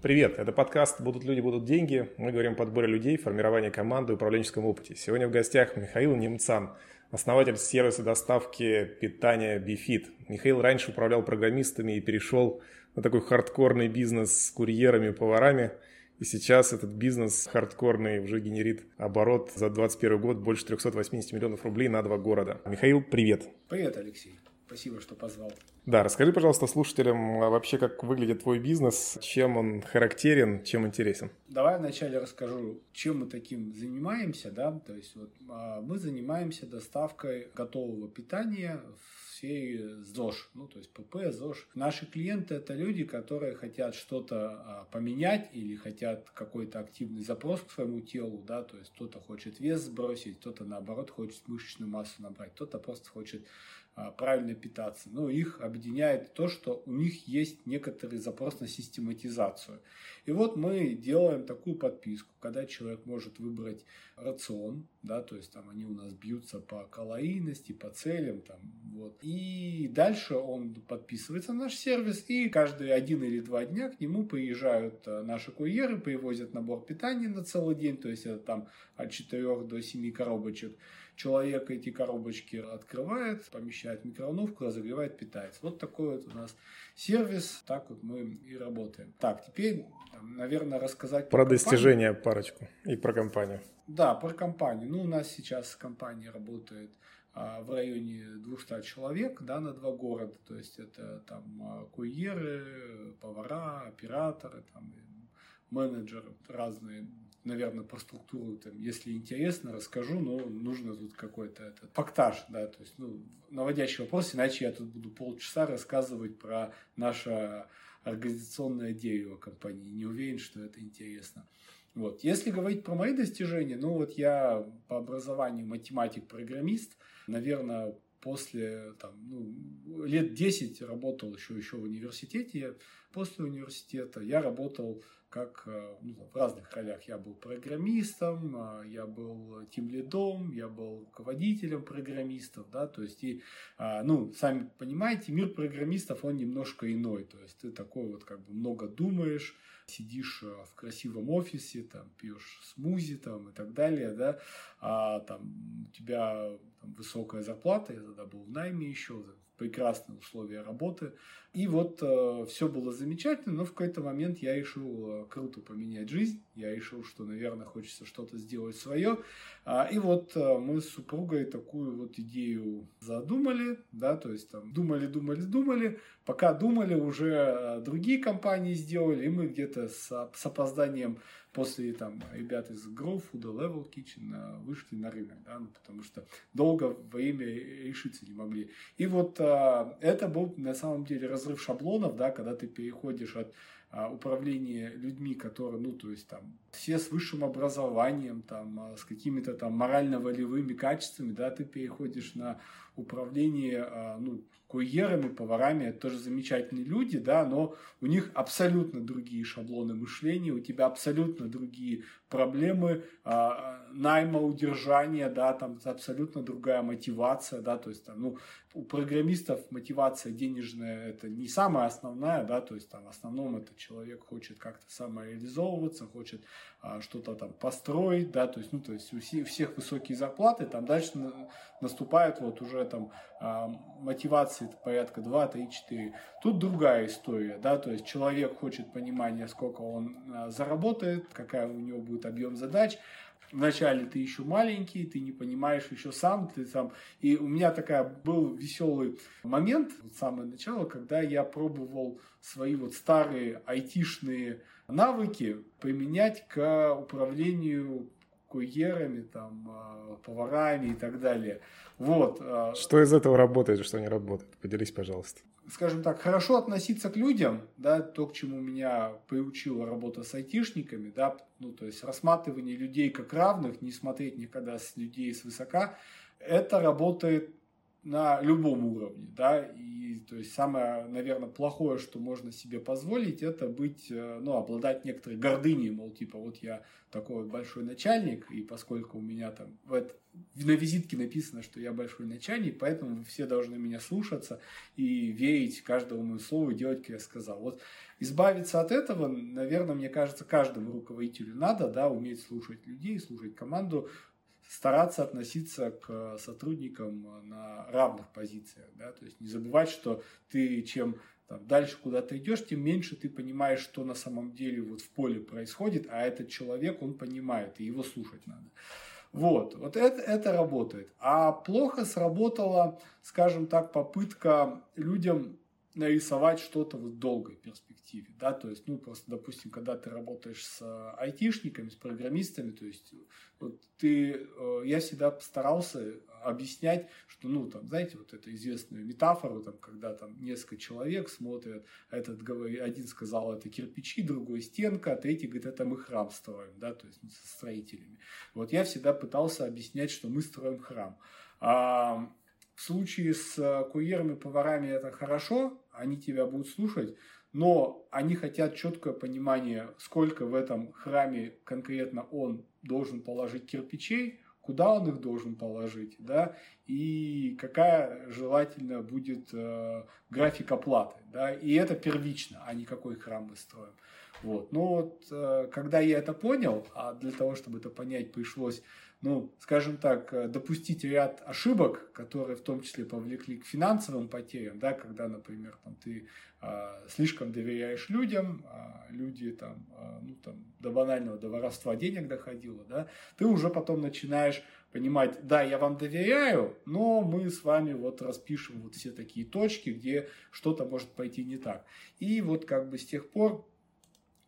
Привет, это подкаст «Будут люди, будут деньги». Мы говорим о подборе людей, формировании команды, управленческом опыте. Сегодня в гостях Михаил Немцан, основатель сервиса доставки питания BeFit. Михаил раньше управлял программистами и перешел на такой хардкорный бизнес с курьерами, поварами. И сейчас этот бизнес хардкорный уже генерит оборот за 2021 год больше 380 миллионов рублей на два города. Михаил, привет. Привет, Алексей. Спасибо, что позвал. Да, расскажи, пожалуйста, слушателям а, вообще, как выглядит твой бизнес, чем он характерен, чем интересен. Давай вначале расскажу, чем мы таким занимаемся, да, то есть вот а, мы занимаемся доставкой готового питания в сфере ЗОЖ, ну, то есть ПП, ЗОЖ. Наши клиенты – это люди, которые хотят что-то а, поменять или хотят какой-то активный запрос к своему телу, да, то есть кто-то хочет вес сбросить, кто-то, наоборот, хочет мышечную массу набрать, кто-то просто хочет правильно питаться. Но их объединяет то, что у них есть некоторый запрос на систематизацию. И вот мы делаем такую подписку, когда человек может выбрать рацион, да, то есть там они у нас бьются по калорийности, по целям, там, вот. И дальше он подписывается на наш сервис, и каждые один или два дня к нему приезжают а, наши курьеры, привозят набор питания на целый день, то есть это там от 4 до 7 коробочек человек эти коробочки открывает, помещает в микроволновку, разогревает, питается. Вот такой вот у нас сервис, так вот мы и работаем. Так, теперь, наверное, рассказать про, про достижения парочку и про компанию. Да, про компанию. Ну, у нас сейчас компания работает а, в районе 200 человек да, на два города. То есть это там а, курьеры, повара, операторы, там, менеджеры разные наверное, про структуру, там, если интересно, расскажу, но нужно тут какой-то этот фактаж, да, то есть, ну, наводящий вопрос, иначе я тут буду полчаса рассказывать про наше организационное дерево компании. Не уверен, что это интересно. Вот. Если говорить про мои достижения, ну вот я по образованию математик-программист, наверное, после там, ну, лет 10 работал еще, еще в университете. После университета я работал как э, ну, в разных ролях. Я был программистом, а, я был тимлидом, я был руководителем программистов, да, то есть и, а, ну, сами понимаете, мир программистов, он немножко иной, то есть ты такой вот как бы много думаешь, сидишь э, в красивом офисе, там, пьешь смузи там, и так далее, да, а там у тебя там, высокая зарплата, я тогда был в найме еще, прекрасные условия работы. И вот э, все было замечательно, но в какой-то момент я решил э, круто поменять жизнь. Я решил, что, наверное, хочется что-то сделать свое. А, и вот э, мы с супругой такую вот идею задумали, да, то есть там думали, думали, думали. Пока думали, уже э, другие компании сделали, и мы где-то с, с опозданием после там ребят из Grow Food Level Kitchen э, вышли на рынок, да, ну, потому что долго время решиться не могли. И вот это был на самом деле разрыв шаблонов, да, когда ты переходишь от а, управления людьми, которые, ну, то есть там все с высшим образованием, там, а, с какими-то там морально-волевыми качествами, да, ты переходишь на управление, а, ну, курьерами, поварами, это тоже замечательные люди, да, но у них абсолютно другие шаблоны мышления, у тебя абсолютно другие проблемы а, найма, удержания, да, там абсолютно другая мотивация, да, то есть там, ну, у программистов мотивация денежная это не самая основная, да, то есть там в основном это человек хочет как-то самореализовываться, хочет а, что-то там построить, да, то есть, ну, то есть у всех высокие зарплаты, там дальше наступает вот уже там а, мотивации порядка 2, 3, 4. Тут другая история, да, то есть человек хочет понимания, сколько он а, заработает, какая у него будет объем задач, Вначале ты еще маленький, ты не понимаешь еще сам, ты там. И у меня такая был веселый момент, вот самое начало, когда я пробовал свои вот старые айтишные навыки применять к управлению курьерами, там, а, поварами и так далее. Вот. А, что из этого работает, что не работает? Поделись, пожалуйста. Скажем так, хорошо относиться к людям, да, то, к чему меня приучила работа с айтишниками, да, ну, то есть рассматривание людей как равных, не смотреть никогда с людей свысока, это работает на любом уровне, да, и то есть самое, наверное, плохое, что можно себе позволить, это быть, э, ну, обладать некоторой гордыней, мол, типа, вот я такой вот большой начальник, и поскольку у меня там в это, на визитке написано, что я большой начальник, поэтому вы все должны меня слушаться и верить каждому моему слову делать, как я сказал. Вот избавиться от этого, наверное, мне кажется, каждому руководителю надо, да, уметь слушать людей, слушать команду, стараться относиться к сотрудникам на равных позициях, да, то есть не забывать, что ты чем там, дальше куда-то идешь, тем меньше ты понимаешь, что на самом деле вот в поле происходит, а этот человек, он понимает, и его слушать надо. Вот, вот это, это работает. А плохо сработала, скажем так, попытка людям нарисовать что-то в долгой перспективе, да, то есть, ну, просто, допустим, когда ты работаешь с э, айтишниками, с программистами, то есть, вот ты, э, я всегда постарался объяснять, что, ну, там, знаете, вот эту известную метафору, там, когда там несколько человек смотрят, этот говорит, один сказал, это кирпичи, другой стенка, а третий говорит, это мы храм строим, да, то есть, ну, со строителями. Вот я всегда пытался объяснять, что мы строим храм. А, в случае с э, курьерами, поварами это хорошо, они тебя будут слушать, но они хотят четкое понимание, сколько в этом храме конкретно он должен положить кирпичей, куда он их должен положить, да, и какая желательно будет э, график оплаты, да, и это первично, а не какой храм мы строим. Вот. Но вот, э, когда я это понял, а для того, чтобы это понять, пришлось ну, скажем так, э, допустить ряд ошибок, которые в том числе повлекли к финансовым потерям, да, когда, например, там, ты а, слишком доверяешь людям, а люди там, а, ну, там, до банального, до воровства денег доходило, да, ты уже потом начинаешь понимать, да, я вам доверяю, но мы с вами вот распишем вот все такие точки, где что-то может пойти не так. И вот как бы с тех пор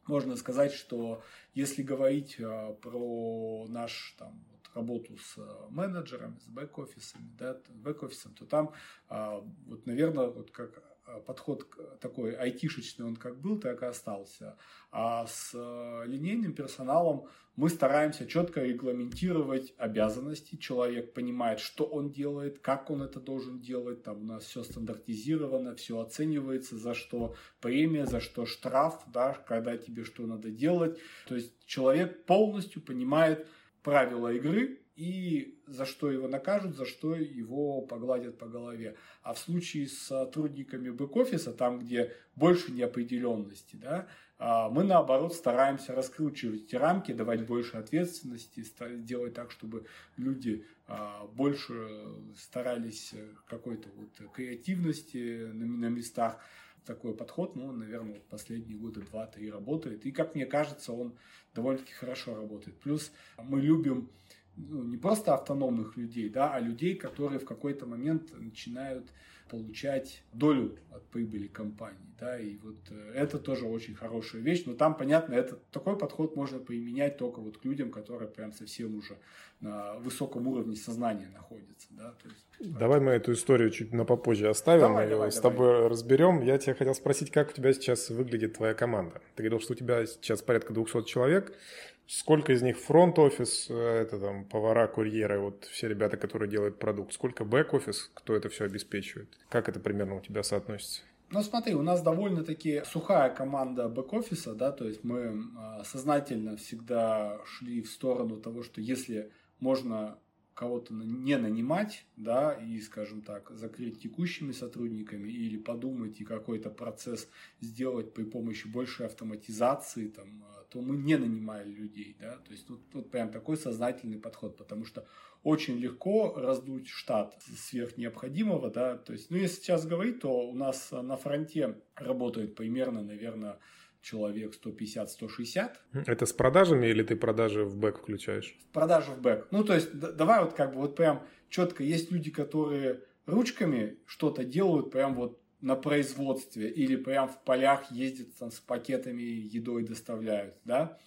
можно сказать, что если говорить а, про наш там работу с э, менеджерами, с бэк-офисами, да, бэк-офисом, то там, а, вот, наверное, вот как э, подход такой айтишечный он как был, так и остался. А с э, линейным персоналом мы стараемся четко регламентировать обязанности. Человек понимает, что он делает, как он это должен делать. Там у нас все стандартизировано, все оценивается, за что премия, за что штраф, да, когда тебе что надо делать. То есть человек полностью понимает, правила игры и за что его накажут, за что его погладят по голове. А в случае с сотрудниками бэк-офиса, там, где больше неопределенности, да, а, мы наоборот стараемся раскручивать эти рамки, давать больше ответственности, делать так, чтобы люди а, больше старались какой-то вот креативности на местах такой подход, ну, наверное, последние годы два-три работает. И, как мне кажется, он довольно-таки хорошо работает. Плюс мы любим ну, не просто автономных людей, да, а людей, которые в какой-то момент начинают получать долю от прибыли компании. Да, и вот э, это тоже очень хорошая вещь. Но там, понятно, это, такой подход можно применять только вот к людям, которые прям совсем уже на высоком уровне сознания находятся. Да, то есть, давай мы эту историю чуть на попозже оставим, давай, и давай, с тобой давай. разберем. Я тебя хотел спросить, как у тебя сейчас выглядит твоя команда? Ты говорил, что у тебя сейчас порядка 200 человек. Сколько из них фронт-офис, э, это там повара, курьеры, вот все ребята, которые делают продукт. Сколько бэк-офис, кто это все обеспечивает? Как это примерно у тебя соотносится? Ну, смотри, у нас довольно-таки сухая команда бэк-офиса, да, то есть мы а, сознательно всегда шли в сторону того, что если можно кого-то не нанимать, да, и, скажем так, закрыть текущими сотрудниками или подумать и какой-то процесс сделать при помощи большей автоматизации, там, а, то мы не нанимали людей, да, то есть тут, тут прям такой сознательный подход, потому что очень легко раздуть штат сверх необходимого, да, то есть, ну, если сейчас говорить, то у нас на фронте работает примерно, наверное, человек 150-160. Это с продажами или ты продажи в бэк включаешь? Продажи в бэк. Ну, то есть, давай вот как бы вот прям четко, есть люди, которые ручками что-то делают прям вот на производстве или прям в полях ездят там, с пакетами едой доставляют, да.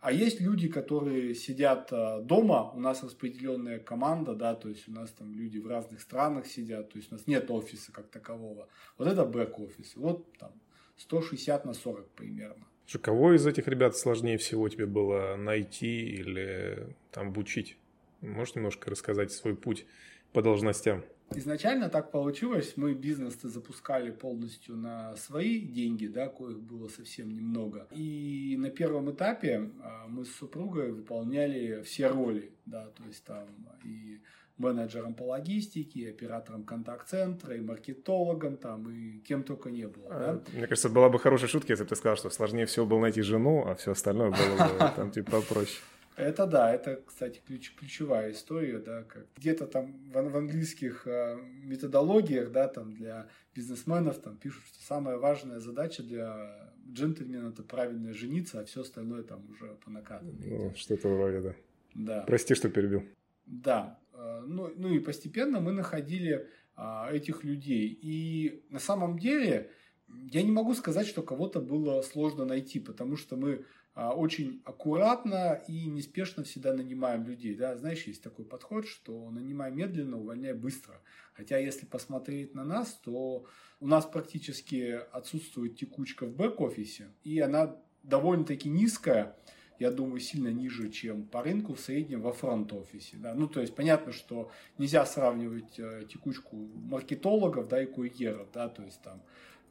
А есть люди, которые сидят э, дома, у нас распределенная команда, да, то есть у нас там люди в разных странах сидят, то есть у нас нет офиса как такового. Вот это бэк-офис. Вот там 160 на 40 примерно. Что, кого из этих ребят сложнее всего тебе было найти или там обучить? Можешь немножко рассказать свой путь по должностям? Изначально так получилось, мы бизнес запускали полностью на свои деньги, да, коих было совсем немного. И на первом этапе а, мы с супругой выполняли все роли, да, то есть там и менеджером по логистике, и оператором контакт-центра, и маркетологом там, и кем только не было. Да? А, мне кажется, была бы хорошая шутка, если бы ты сказал, что сложнее всего было найти жену, а все остальное было бы там типа попроще. Это да, это, кстати, ключ, ключевая история, да, как где-то там в, в английских э, методологиях, да, там для бизнесменов там пишут, что самая важная задача для джентльмена это правильно жениться, а все остальное там уже по накатанной. Ну, что-то вроде, да. Да. Прости, что перебил. Да, э, ну, ну и постепенно мы находили а, этих людей. И на самом деле я не могу сказать, что кого-то было сложно найти, потому что мы очень аккуратно и неспешно всегда нанимаем людей. Да? Знаешь, есть такой подход, что нанимай медленно, увольняй быстро. Хотя, если посмотреть на нас, то у нас практически отсутствует текучка в бэк-офисе, и она довольно-таки низкая, я думаю, сильно ниже, чем по рынку в среднем во фронт-офисе. Да? Ну, то есть, понятно, что нельзя сравнивать э, текучку маркетологов да, и курьеров. Да? То есть, там,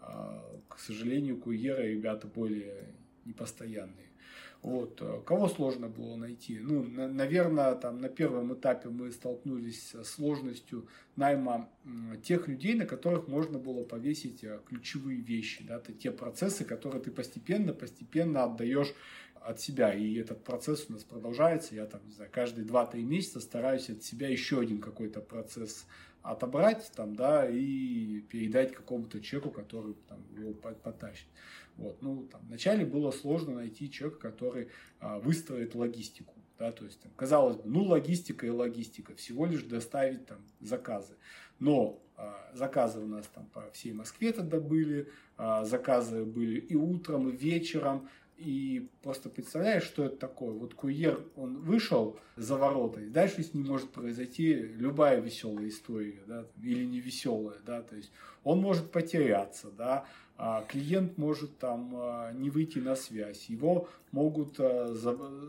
э, к сожалению, курьеры ребята более непостоянные. Вот. Э, кого сложно было найти? Ну, на, наверное, там на первом этапе мы столкнулись с сложностью найма тех людей, на которых можно было повесить э, ключевые вещи. Да? Это те процессы, которые ты постепенно-постепенно отдаешь от себя. И этот процесс у нас продолжается. Я там, не знаю, каждые 2-3 месяца стараюсь от себя еще один какой-то процесс отобрать там, да, и передать какому-то человеку, который там, его потащит. Вот, ну, там, вначале было сложно найти человека, который а, выстроит логистику. Да, то есть, там, казалось бы, ну, логистика и логистика, всего лишь доставить там заказы. Но а, заказы у нас там по всей Москве тогда были, а, заказы были и утром, и вечером, и просто представляешь, что это такое. Вот курьер, он вышел за ворота, и дальше с ним может произойти любая веселая история, да, или не веселая, да, то есть он может потеряться, да, а клиент может там а, не выйти на связь, его могут а,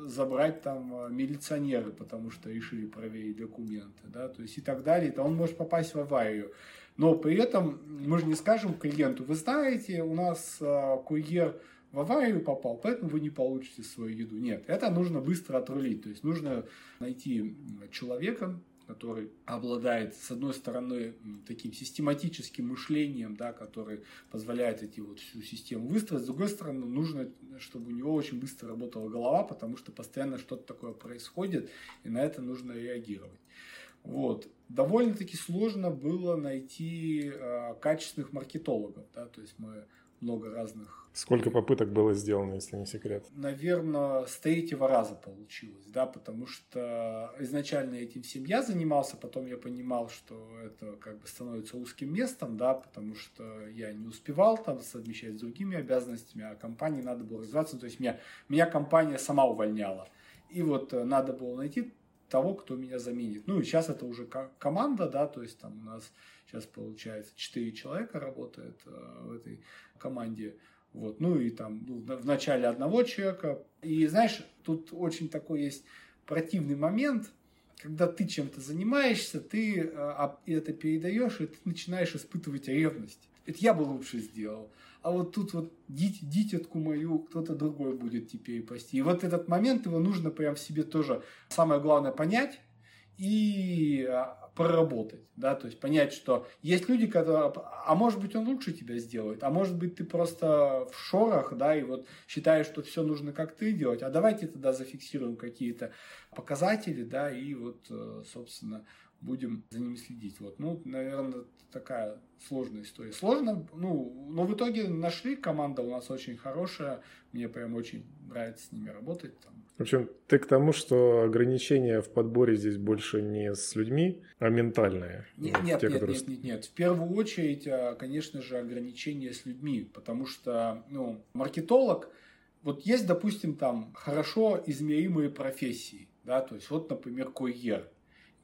забрать там милиционеры, потому что решили проверить документы, да, то есть и так далее, то он может попасть в аварию. Но при этом мы же не скажем клиенту, вы знаете, у нас курьер в аварию попал, поэтому вы не получите свою еду. Нет, это нужно быстро отрулить. То есть нужно найти человека, который обладает, с одной стороны, таким систематическим мышлением, да, который позволяет эти вот всю систему выстроить, с другой стороны, нужно, чтобы у него очень быстро работала голова, потому что постоянно что-то такое происходит, и на это нужно реагировать. Вот. Довольно-таки сложно было найти э, качественных маркетологов, да, то есть мы много разных. Сколько попыток было сделано, если не секрет? Наверное, с третьего раза получилось, да, потому что изначально этим всем я занимался, потом я понимал, что это как бы становится узким местом, да, потому что я не успевал там совмещать с другими обязанностями, а компании надо было развиваться, то есть меня, меня компания сама увольняла. И вот э, надо было найти того, кто меня заменит. Ну и сейчас это уже команда, да, то есть там у нас сейчас получается 4 человека работает э, в этой команде. Вот. Ну и там ну, в начале одного человека. И знаешь, тут очень такой есть противный момент, когда ты чем-то занимаешься, ты э, это передаешь, и ты начинаешь испытывать ревность. Это я бы лучше сделал. А вот тут вот дить, дитятку мою кто-то другой будет теперь пасти. И вот этот момент его нужно прям в себе тоже, самое главное, понять и а, проработать, да, то есть понять, что есть люди, которые, а может быть он лучше тебя сделает, а может быть ты просто в шорах, да, и вот считаешь, что все нужно как ты делать, а давайте тогда зафиксируем какие-то показатели, да, и вот, э, собственно, будем за ними следить. Вот, ну, наверное, такая сложная история. Сложно, ну, но в итоге нашли, команда у нас очень хорошая, мне прям очень нравится с ними работать, там, в общем, ты к тому, что ограничения в подборе здесь больше не с людьми, а ментальные. Нет, нет, те, нет, которые... нет, нет, нет. В первую очередь, а, конечно же, ограничения с людьми, потому что, ну, маркетолог, вот есть, допустим, там хорошо измеримые профессии, да, то есть вот, например, курьер.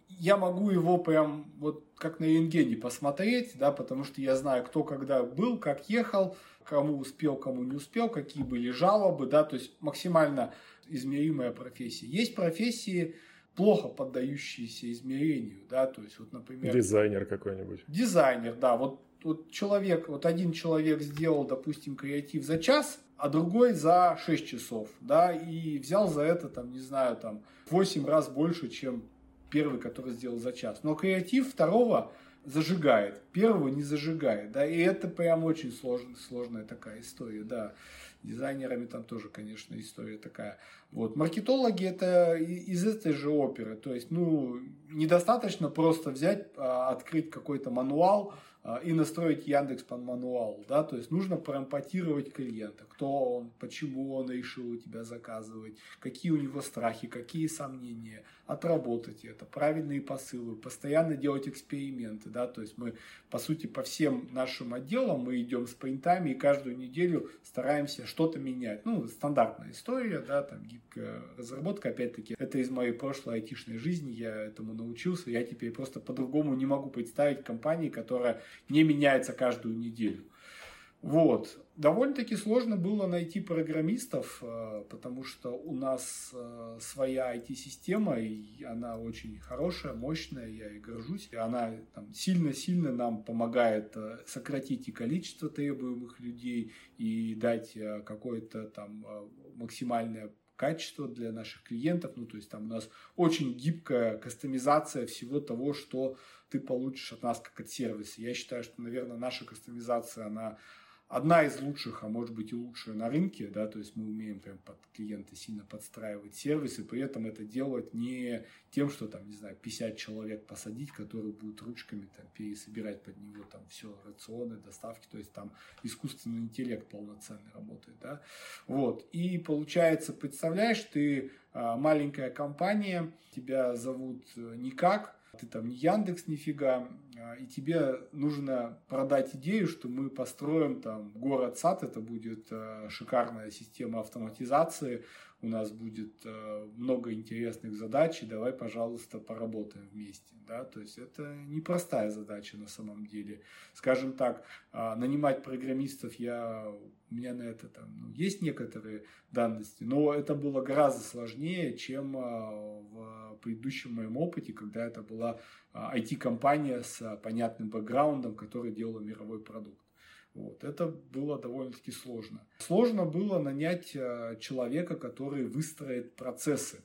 Я могу его прям вот как на рентгене посмотреть, да, потому что я знаю, кто когда был, как ехал, кому успел, кому не успел, какие были жалобы, да, то есть максимально измеримая профессия. Есть профессии, плохо поддающиеся измерению, да, то есть вот, например... Дизайнер какой-нибудь. Дизайнер, да, вот, вот человек, вот один человек сделал, допустим, креатив за час, а другой за 6 часов, да, и взял за это, там, не знаю, там, 8 раз больше, чем первый, который сделал за час. Но креатив второго зажигает, первого не зажигает, да, и это прям очень сложная, сложная такая история, да. Дизайнерами там тоже, конечно, история такая. Вот. Маркетологи это из этой же оперы. То есть, ну, недостаточно просто взять, а, открыть какой-то мануал, и настроить Яндекс по мануалу, да, то есть нужно проэмпатировать клиента, кто он, почему он решил у тебя заказывать, какие у него страхи, какие сомнения, отработать это, правильные посылы, постоянно делать эксперименты, да, то есть мы, по сути, по всем нашим отделам мы идем с принтами и каждую неделю стараемся что-то менять, ну, стандартная история, да, там гибкая разработка, опять-таки, это из моей прошлой айтишной жизни, я этому научился, я теперь просто по-другому не могу представить компании, которая не меняется каждую неделю. Вот. Довольно-таки сложно было найти программистов, э, потому что у нас э, своя IT-система, и она очень хорошая, мощная, я и горжусь. И она сильно-сильно нам помогает э, сократить и количество требуемых людей, и дать какое-то там максимальное качество для наших клиентов. Ну, то есть там у нас очень гибкая кастомизация всего того, что ты получишь от нас как от сервиса. Я считаю, что, наверное, наша кастомизация, она одна из лучших, а может быть и лучшая на рынке, да, то есть мы умеем прям под клиента сильно подстраивать сервисы, при этом это делать не тем, что там, не знаю, 50 человек посадить, которые будут ручками там пересобирать под него там все рационы, доставки, то есть там искусственный интеллект полноценный работает, да, вот, и получается, представляешь, ты а, маленькая компания, тебя зовут э, никак, ты там не Яндекс нифига, а, и тебе нужно продать идею, что мы построим там город-сад, это будет э, шикарная система автоматизации, у нас будет э, много интересных задач, и давай, пожалуйста, поработаем вместе. Да? То есть это непростая задача на самом деле. Скажем так, нанимать программистов я, у меня на это там, ну, есть некоторые данности, но это было гораздо сложнее, чем э, в предыдущем моем опыте, когда это была IT-компания с понятным бэкграундом, которая делала мировой продукт. Вот. Это было довольно-таки сложно. Сложно было нанять э, человека, который выстроит процессы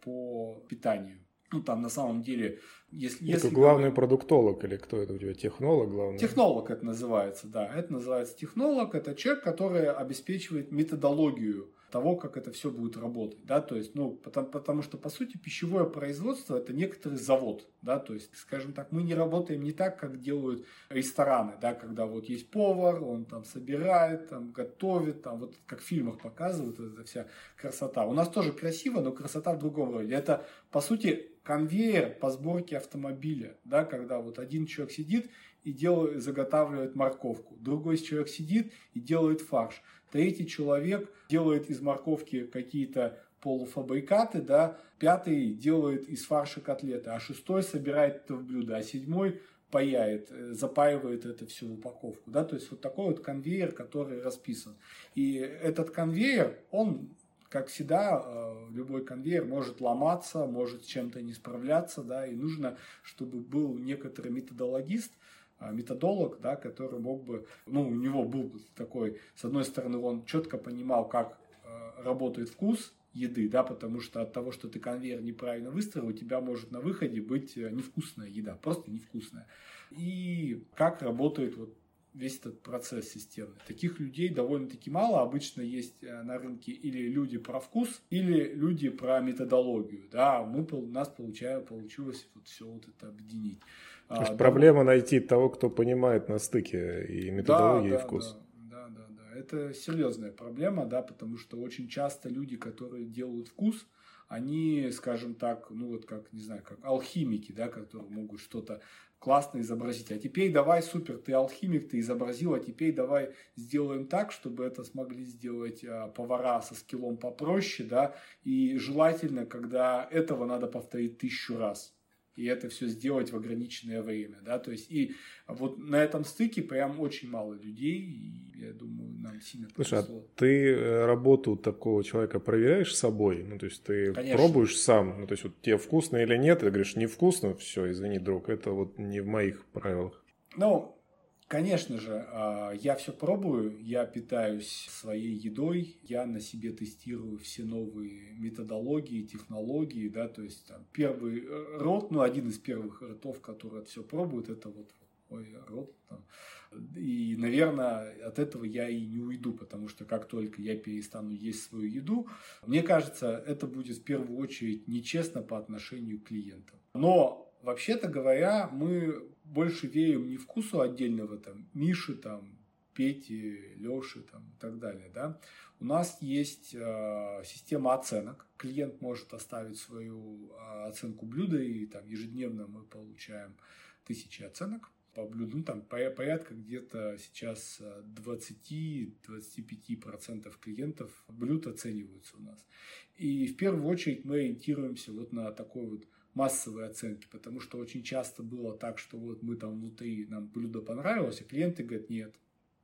по питанию. Ну, там на самом деле, если... Это если главный продуктолог или кто это у тебя? Технолог главный? Технолог это называется, да. Это называется технолог. Это человек, который обеспечивает методологию того, как это все будет работать, да, то есть, ну, потому, потому что, по сути, пищевое производство – это некоторый завод, да, то есть, скажем так, мы не работаем не так, как делают рестораны, да, когда вот есть повар, он там собирает, там готовит, там вот как в фильмах показывают, эта вся красота. У нас тоже красиво, но красота в другом роде. Это, по сути, конвейер по сборке автомобиля, да, когда вот один человек сидит и делает, заготавливает морковку, другой человек сидит и делает фарш – третий человек делает из морковки какие-то полуфабрикаты, да, пятый делает из фарша котлеты, а шестой собирает это в блюдо, а седьмой паяет, э, запаивает это все в упаковку, да, то есть вот такой вот конвейер, который расписан. И этот конвейер, он как всегда, э, любой конвейер может ломаться, может с чем-то не справляться, да, и нужно, чтобы был некоторый методологист, а, методолог, да, который мог бы, ну, у него был такой, с одной стороны, он четко понимал, как э, работает вкус еды, да, потому что от того, что ты конвейер неправильно выстроил, у тебя может на выходе быть э, невкусная еда, просто невкусная. И как работает вот весь этот процесс системный. Таких людей довольно-таки мало. Обычно есть э, на рынке или люди про вкус, или люди про методологию. Да, мы, у нас получая, получилось вот все вот это объединить. То есть а, проблема найти того, кто понимает на стыке и методологию, да, и вкус. Да, да, да, да. Это серьезная проблема, да, потому что очень часто люди, которые делают вкус, они, скажем так, ну вот как, не знаю, как алхимики, да, которые могут что-то классно изобразить. А теперь давай, супер, ты алхимик, ты изобразил, а теперь давай сделаем так, чтобы это смогли сделать а, повара со скиллом попроще, да, и желательно, когда этого надо повторить тысячу раз. И это все сделать в ограниченное время, да, то есть и вот на этом стыке прям очень мало людей, и я думаю, нам сильно Слушай, а ты э, работу такого человека проверяешь собой? Ну, то есть ты Конечно. пробуешь сам, ну, то есть вот тебе вкусно или нет, ты говоришь, невкусно, все, извини, друг, это вот не в моих правилах. Ну, Конечно же, а, я все пробую, я питаюсь своей едой, я на себе тестирую все новые методологии, технологии, да, то есть там первый э, рот, ну, один из первых ротов, который все пробует, это вот мой рот там. И, наверное, от этого я и не уйду, потому что как только я перестану есть свою еду, мне кажется, это будет в первую очередь нечестно по отношению к клиентам. Но вообще-то говоря, мы больше верим не вкусу отдельного там Миши, там, Пети, Леши там, и так далее. Да? У нас есть э, система оценок. Клиент может оставить свою э, оценку блюда, и там ежедневно мы получаем тысячи оценок по блюду. Ну, там порядка где-то сейчас 20-25% клиентов блюд оцениваются у нас. И в первую очередь мы ориентируемся вот на такой вот массовые оценки, потому что очень часто было так, что вот мы там внутри, нам блюдо понравилось, а клиенты говорят, нет,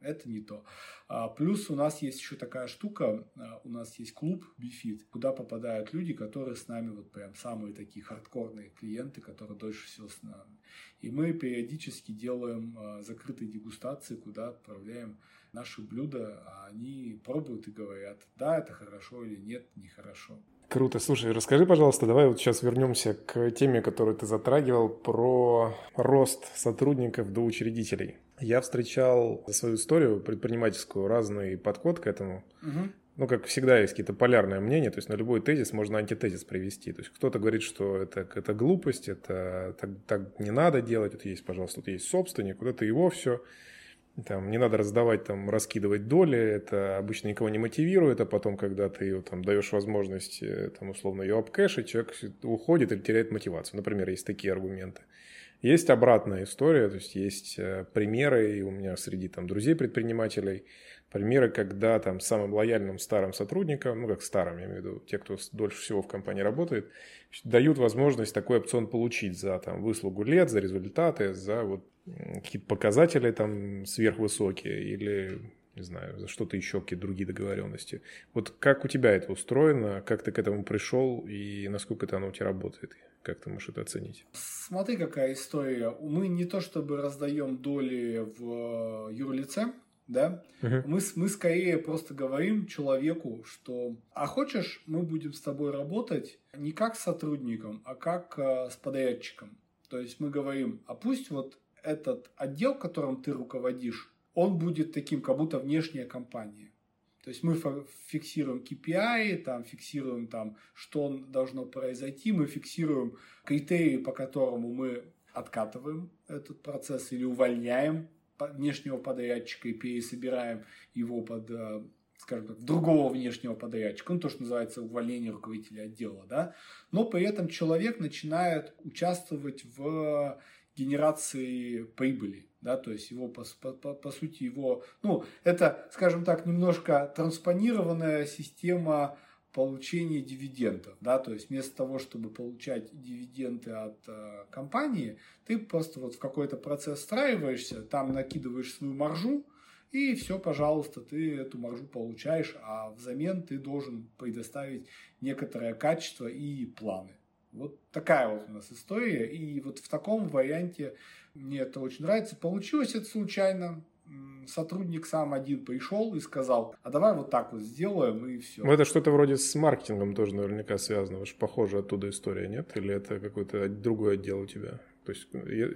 это не то. А, плюс у нас есть еще такая штука, а, у нас есть клуб Бифит, куда попадают люди, которые с нами вот прям самые такие хардкорные клиенты, которые дольше всего с нами. И мы периодически делаем а, закрытые дегустации, куда отправляем наши блюда, а они пробуют и говорят, да, это хорошо или нет, нехорошо. Круто. Слушай, расскажи, пожалуйста, давай вот сейчас вернемся к теме, которую ты затрагивал, про рост сотрудников до учредителей. Я встречал за свою историю предпринимательскую разный подход к этому. Угу. Ну, как всегда, есть какие-то полярные мнения, то есть на любой тезис можно антитезис привести. То есть кто-то говорит, что это, это глупость, это так, так не надо делать, вот есть, пожалуйста, тут есть собственник, вот это его все. Там, не надо раздавать, там, раскидывать доли, это обычно никого не мотивирует, а потом, когда ты там, даешь возможность, э, там, условно, ее обкэшить, человек уходит или теряет мотивацию. Например, есть такие аргументы. Есть обратная история, то есть есть э, примеры, и у меня среди там друзей-предпринимателей, примеры, когда там самым лояльным старым сотрудникам, ну как старым, я имею в виду, те, кто дольше всего в компании работает, дают возможность такой опцион получить за там выслугу лет, за результаты, за вот какие-то показатели там сверхвысокие или, не знаю, за что-то еще, какие-то другие договоренности. Вот как у тебя это устроено, как ты к этому пришел и насколько это оно у тебя работает? Как ты можешь это оценить? Смотри, какая история. Мы не то чтобы раздаем доли в юрлице, да, угу. мы, мы скорее просто говорим человеку, что а хочешь, мы будем с тобой работать не как с сотрудником, а как э, с подрядчиком. То есть мы говорим, а пусть вот этот отдел, которым ты руководишь, он будет таким, как будто внешняя компания. То есть мы фиксируем KPI, там, фиксируем, там, что должно произойти, мы фиксируем критерии, по которому мы откатываем этот процесс или увольняем внешнего подрядчика и пересобираем его под, э, скажем так, другого внешнего подрядчика, ну, то, что называется увольнение руководителя отдела, да, но при этом человек начинает участвовать в генерации прибыли, да, то есть его, по, по, по сути, его, ну, это, скажем так, немножко транспонированная система получения дивидендов, да, то есть вместо того, чтобы получать дивиденды от э, компании, ты просто вот в какой-то процесс встраиваешься, там накидываешь свою маржу, и все, пожалуйста, ты эту маржу получаешь, а взамен ты должен предоставить некоторое качество и планы. Вот такая вот у нас история. И вот в таком варианте мне это очень нравится. Получилось это случайно. Сотрудник сам один пришел и сказал, а давай вот так вот сделаем и все. Ну, это что-то вроде с маркетингом тоже наверняка связано. Уж похоже оттуда история, нет? Или это какой-то другой отдел у тебя? То есть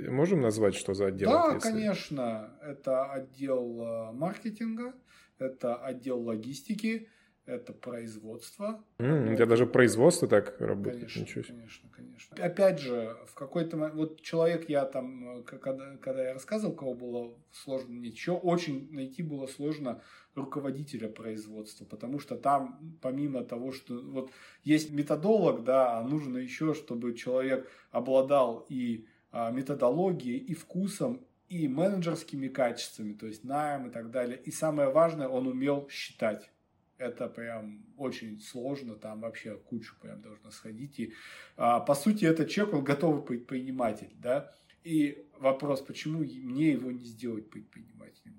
можем назвать, что за отдел? Да, если... конечно. Это отдел э, маркетинга, это отдел логистики, это производство. Mm, у тебя даже производство так работает? Конечно, Ничего себе. конечно, конечно. Опять же, в какой-то момент, вот человек, я там, когда, когда я рассказывал, кого было сложно ничего, очень найти было сложно руководителя производства, потому что там, помимо того, что вот есть методолог, да, а нужно еще, чтобы человек обладал и а, методологией, и вкусом, и менеджерскими качествами, то есть найм и так далее. И самое важное, он умел считать Это прям очень сложно, там вообще кучу прям должно сходить. И, а, по сути, этот человек, он готовый предприниматель, да. И вопрос, почему мне его не сделать предпринимателем?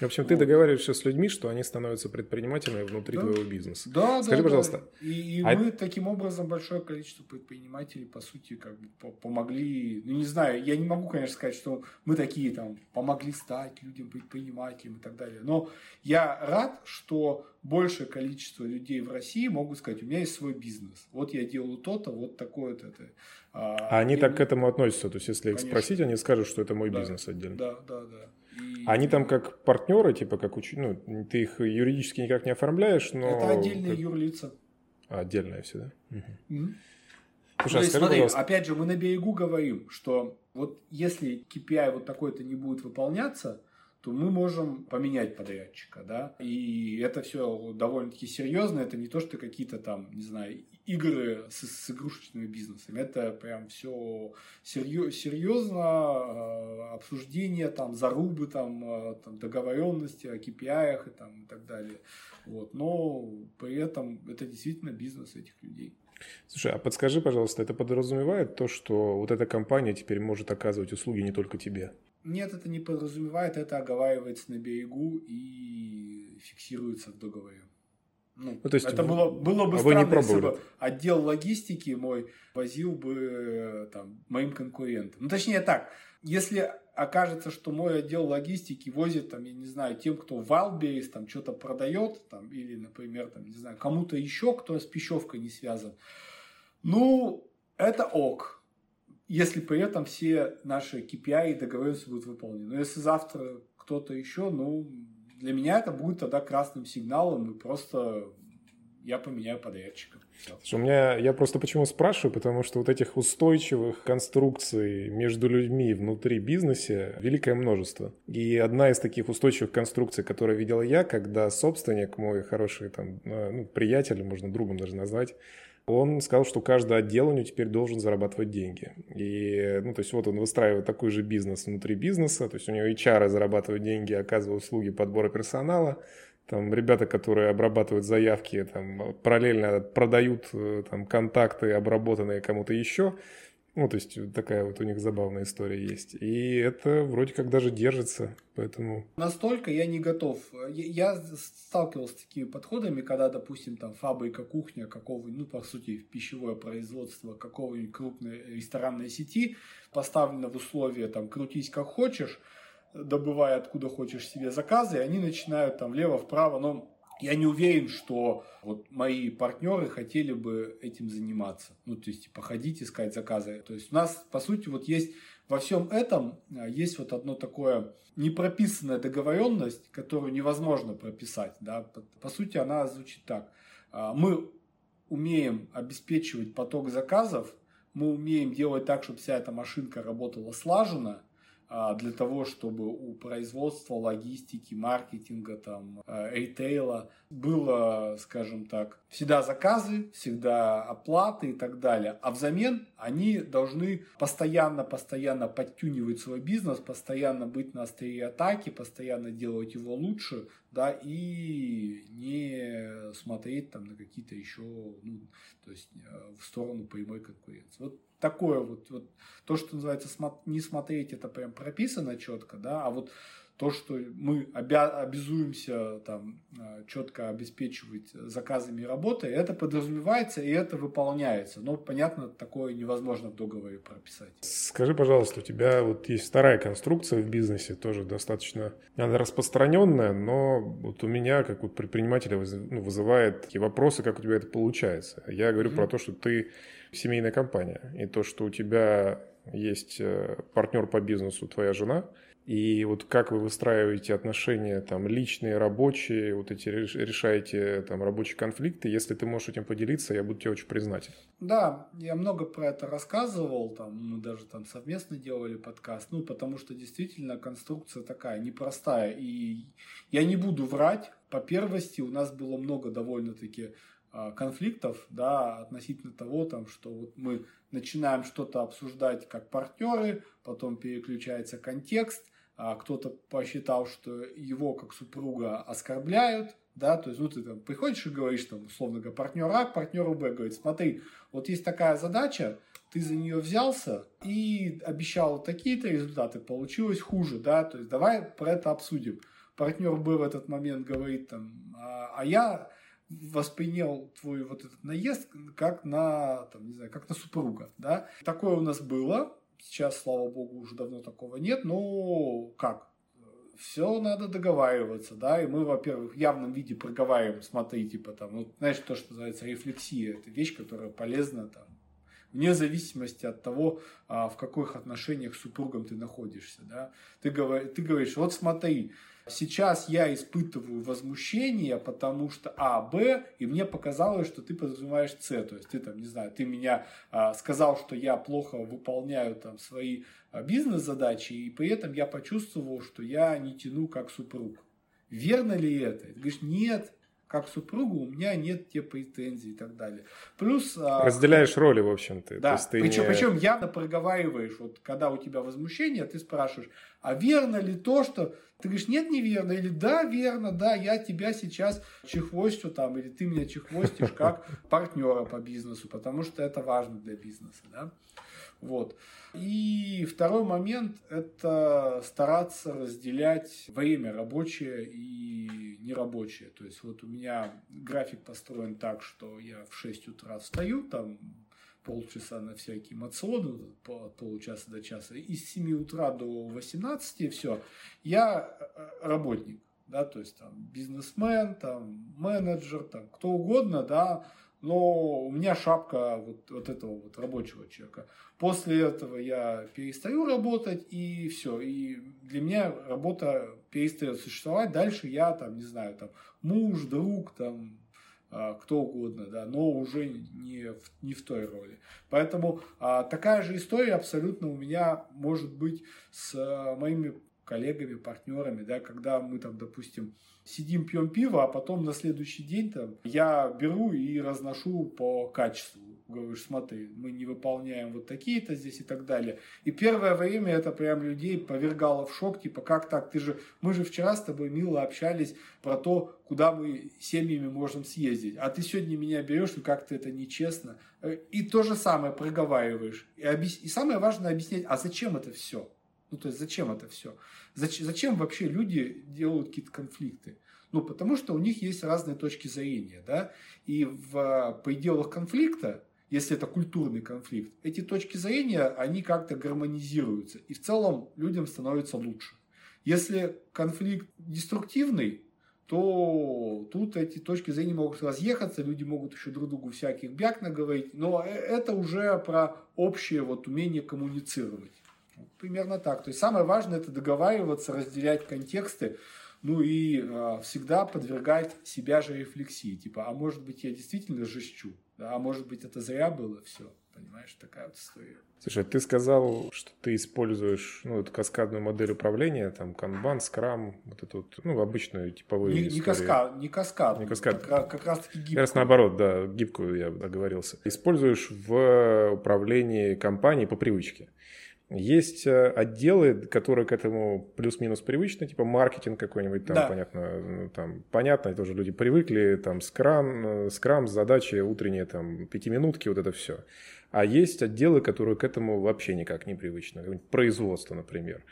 В общем, вот. ты договариваешься с людьми, что они становятся предпринимателями внутри да. твоего бизнеса. Да, Скажи, да, пожалуйста. Да. И, и а... мы таким образом большое количество предпринимателей, по сути, как бы помогли. Ну, не знаю, я не могу, конечно, сказать, что мы такие там помогли стать людям предпринимателем и так далее. Но я рад, что большее количество людей в России могут сказать, у меня есть свой бизнес. Вот я делаю то-то, вот такое-то. Это. А, а они так к этому относятся? То есть, если их спросить, они скажут, что это мой да, бизнес отдельно? Да, да, да. Они там как партнеры, типа как уч... ну, ты их юридически никак не оформляешь, но... Это отдельные как... юрлица. А, отдельное все, да? Угу. Слушай, ну, а скажи, смотри, пожалуйста... опять же, мы на берегу говорим, что вот если KPI вот такой-то не будет выполняться, то мы можем поменять подрядчика, да, и это все довольно-таки серьезно, это не то, что какие-то там, не знаю, игры с, с игрушечными бизнесами, это прям все серьез, серьезно, э, обсуждение, там, зарубы, там, э, там, договоренности о KPI и, там, и так далее, вот, но при этом это действительно бизнес этих людей. Слушай, а подскажи, пожалуйста, это подразумевает то, что вот эта компания теперь может оказывать услуги не только тебе? Нет, это не подразумевает, это оговаривается на берегу и фиксируется в договоре. Ну, ну, то есть это было, было бы а странно, если бы отдел логистики мой возил бы там, моим конкурентам. Ну, точнее так, если окажется, что мой отдел логистики возит, там, я не знаю, тем, кто в Wildberries там что-то продает, там, или, например, там, не знаю, кому-то еще, кто с пищевкой не связан, ну, это ок если при этом все наши KPI и договоренности будут выполнены. Но если завтра кто-то еще, ну, для меня это будет тогда красным сигналом, и просто я поменяю подрядчика. Слушай, у меня, я просто почему спрашиваю, потому что вот этих устойчивых конструкций между людьми внутри бизнеса великое множество. И одна из таких устойчивых конструкций, которую видел я, когда собственник, мой хороший там, э, ну, приятель, можно другом даже назвать, он сказал, что каждый отдел у него теперь должен зарабатывать деньги. И, ну, то есть вот он выстраивает такой же бизнес внутри бизнеса, то есть у него HR зарабатывают деньги, оказывают услуги подбора персонала, там ребята, которые обрабатывают заявки, там параллельно продают э, там контакты, обработанные кому-то еще. Ну, то есть такая вот у них забавная история есть. И это вроде как даже держится, поэтому... Настолько я не готов. Я сталкивался с такими подходами, когда, допустим, там фабрика, кухня какого-нибудь, ну, по сути, пищевое производство какого-нибудь крупной ресторанной сети поставлено в условия, там, крутись как хочешь, добывая откуда хочешь себе заказы, и они начинают там влево-вправо, но я не уверен, что вот мои партнеры хотели бы этим заниматься. Ну, то есть, типа, ходить искать заказы. То есть, у нас, по сути, вот есть во всем этом а, есть вот одно такое непрописанная договоренность, которую невозможно прописать. Да? По, сути, она звучит так. А, мы умеем обеспечивать поток заказов, мы умеем делать так, чтобы вся эта машинка работала слаженно, для того, чтобы у производства, логистики, маркетинга, там, а, ритейла было, скажем так, всегда заказы, всегда оплаты и так далее. А взамен они должны постоянно-постоянно подтюнивать свой бизнес, постоянно быть на острие атаки, постоянно делать его лучше, да, и не смотреть там на какие-то еще, ну, то есть э, в сторону прямой конкуренции. Вот такое вот, вот то, что называется не смотреть, это прям прописано четко, да, а вот то, что мы обя- обязуемся там а, четко обеспечивать заказами и работой, это подразумевается и это выполняется. Но, понятно, такое невозможно в договоре прописать. Скажи, пожалуйста, у тебя вот есть вторая конструкция в бизнесе, тоже достаточно она распространенная, но вот у меня, как вот предпринимателя, ну, вызывает такие вопросы, как у тебя это получается. Я говорю mm-hmm. про то, что ты семейная компания, и то, что у тебя есть э, партнер по бизнесу, твоя жена – и вот как вы выстраиваете отношения там личные, рабочие, вот эти решаете там рабочие конфликты, если ты можешь этим поделиться, я буду тебе очень признателен. Да, я много про это рассказывал, там мы даже там совместно делали подкаст, ну потому что действительно конструкция такая непростая, и я не буду врать, по первости у нас было много довольно-таки а, конфликтов, да, относительно того, там, что вот мы начинаем что-то обсуждать как партнеры, потом переключается контекст – кто-то посчитал, что его как супруга оскорбляют, да, то есть, ну, ты там приходишь и говоришь, там, условно говоря, партнер А партнеру Б, говорит, смотри, вот есть такая задача, ты за нее взялся и обещал такие-то результаты, получилось хуже, да, то есть, давай про это обсудим. Партнер Б в этот момент говорит, там, а, а я воспринял твой вот этот наезд как на, там, не знаю, как на супруга, да. Такое у нас было, сейчас, слава богу, уже давно такого нет, но как? все надо договариваться, да, и мы, во-первых, в явном виде проговариваем, смотри, типа там, ну, знаешь, то, что называется рефлексия, это вещь, которая полезна там, вне зависимости от того, а, в каких отношениях с супругом ты находишься, да, ты, говор, ты говоришь, вот смотри, Сейчас я испытываю возмущение, потому что А, Б, и мне показалось, что ты подразумеваешь С. То есть ты там, не знаю, ты меня а, сказал, что я плохо выполняю там свои а, бизнес-задачи, и при этом я почувствовал, что я не тяну как супруг. Верно ли это? Ты говоришь, нет, как супругу у меня нет те претензий и так далее. Плюс... А, Разделяешь а, роли, в общем-то. Да, ты причем, не... причем явно проговариваешь, вот когда у тебя возмущение, ты спрашиваешь, а верно ли то, что... Ты говоришь, нет, неверно, или да, верно, да, я тебя сейчас чехвостю там, или ты меня чехвостишь как партнера по бизнесу, потому что это важно для бизнеса, да. Вот. И второй момент – это стараться разделять время рабочее и нерабочее. То есть вот у меня график построен так, что я в 6 утра встаю, там полчаса на всякие мационы, от получаса до часа, и с 7 утра до 18 все, я э, работник, да, то есть там бизнесмен, там менеджер, там кто угодно, да, но у меня шапка вот, вот этого вот рабочего человека. После этого я перестаю работать, и все. И для меня работа перестает существовать. Дальше я там, не знаю, там муж, друг, там кто угодно, да, но уже не в, не в той роли. Поэтому а, такая же история абсолютно у меня может быть с а, моими коллегами, партнерами, да, когда мы там, допустим, сидим, пьем пиво, а потом на следующий день там я беру и разношу по качеству. Говоришь, смотри, мы не выполняем вот такие-то здесь и так далее. И первое время это прям людей повергало в шок, типа, как так, ты же, мы же вчера с тобой мило общались про то, куда мы семьями можем съездить, а ты сегодня меня берешь, ну как-то это нечестно. И то же самое проговариваешь. И, объяс... и самое важное объяснять, а зачем это все? Ну, то есть, зачем это все? Зачем, зачем вообще люди делают какие-то конфликты? Ну, потому что у них есть разные точки зрения, да, и в пределах конфликта, если это культурный конфликт, эти точки зрения, они как-то гармонизируются, и в целом людям становится лучше. Если конфликт деструктивный, то тут эти точки зрения могут разъехаться, люди могут еще друг другу всяких бяк наговорить, но э, это уже про общее вот умение коммуницировать. Примерно так. То есть самое важное это договариваться, разделять контексты, ну и э, всегда подвергать себя же рефлексии. Типа, а может быть я действительно жестчу? А может быть это зря было все. Понимаешь, такая вот история. Слушай, ты сказал, что ты используешь ну, эту каскадную модель управления, там, канбан, скрам, вот эту вот, ну, обычную типовую не, не, каскад, не каскад, не каскад. Как, как раз таки гибкую. Как раз наоборот, да, гибкую я оговорился. Используешь в управлении компанией по привычке. Есть э, отделы, которые к этому плюс-минус привычны, типа маркетинг какой-нибудь, там, да. понятно, ну, там, понятно, тоже люди привыкли, там, скрам, скрам, задачи утренние, там, пятиминутки, вот это все. А есть отделы, которые к этому вообще никак не привычны, производство, например.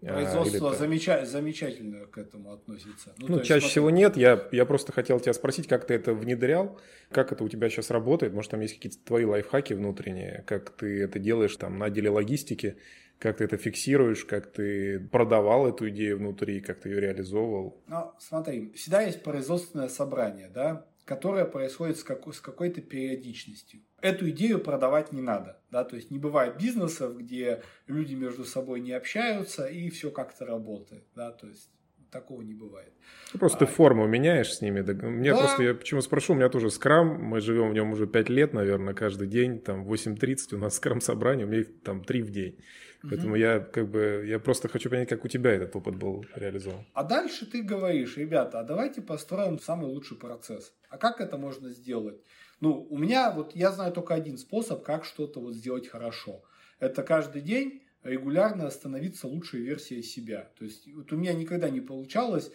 Производство замеча- замечательно к этому относится. Ну, ну чаще есть, всего нет. Я, я просто хотел тебя спросить, как ты это внедрял, как это у тебя сейчас работает. Может, там есть какие-то твои лайфхаки внутренние, как ты это делаешь там на отделе логистики, как ты это фиксируешь, как ты продавал эту идею внутри, как ты ее реализовывал. Ну, смотри, всегда есть производственное собрание, да, которое происходит с, как, с какой-то периодичностью. Эту идею продавать не надо. Да? То есть не бывает бизнесов, где люди между собой не общаются и все как-то работает. Да? То есть такого не бывает. Ну, просто а, ты форму меняешь с ними. Мне да. просто, я почему спрошу, у меня тоже скрам, мы живем в нем уже 5 лет, наверное, каждый день, там 8.30 у нас скрам собрание, у меня их там 3 в день. Поэтому угу. я как бы, я просто хочу понять, как у тебя этот опыт был реализован. А дальше ты говоришь, ребята, а давайте построим самый лучший процесс. А как это можно сделать? Ну, у меня вот, я знаю только один способ, как что-то вот сделать хорошо. Это каждый день регулярно становиться лучшей версией себя. То есть вот у меня никогда не получалось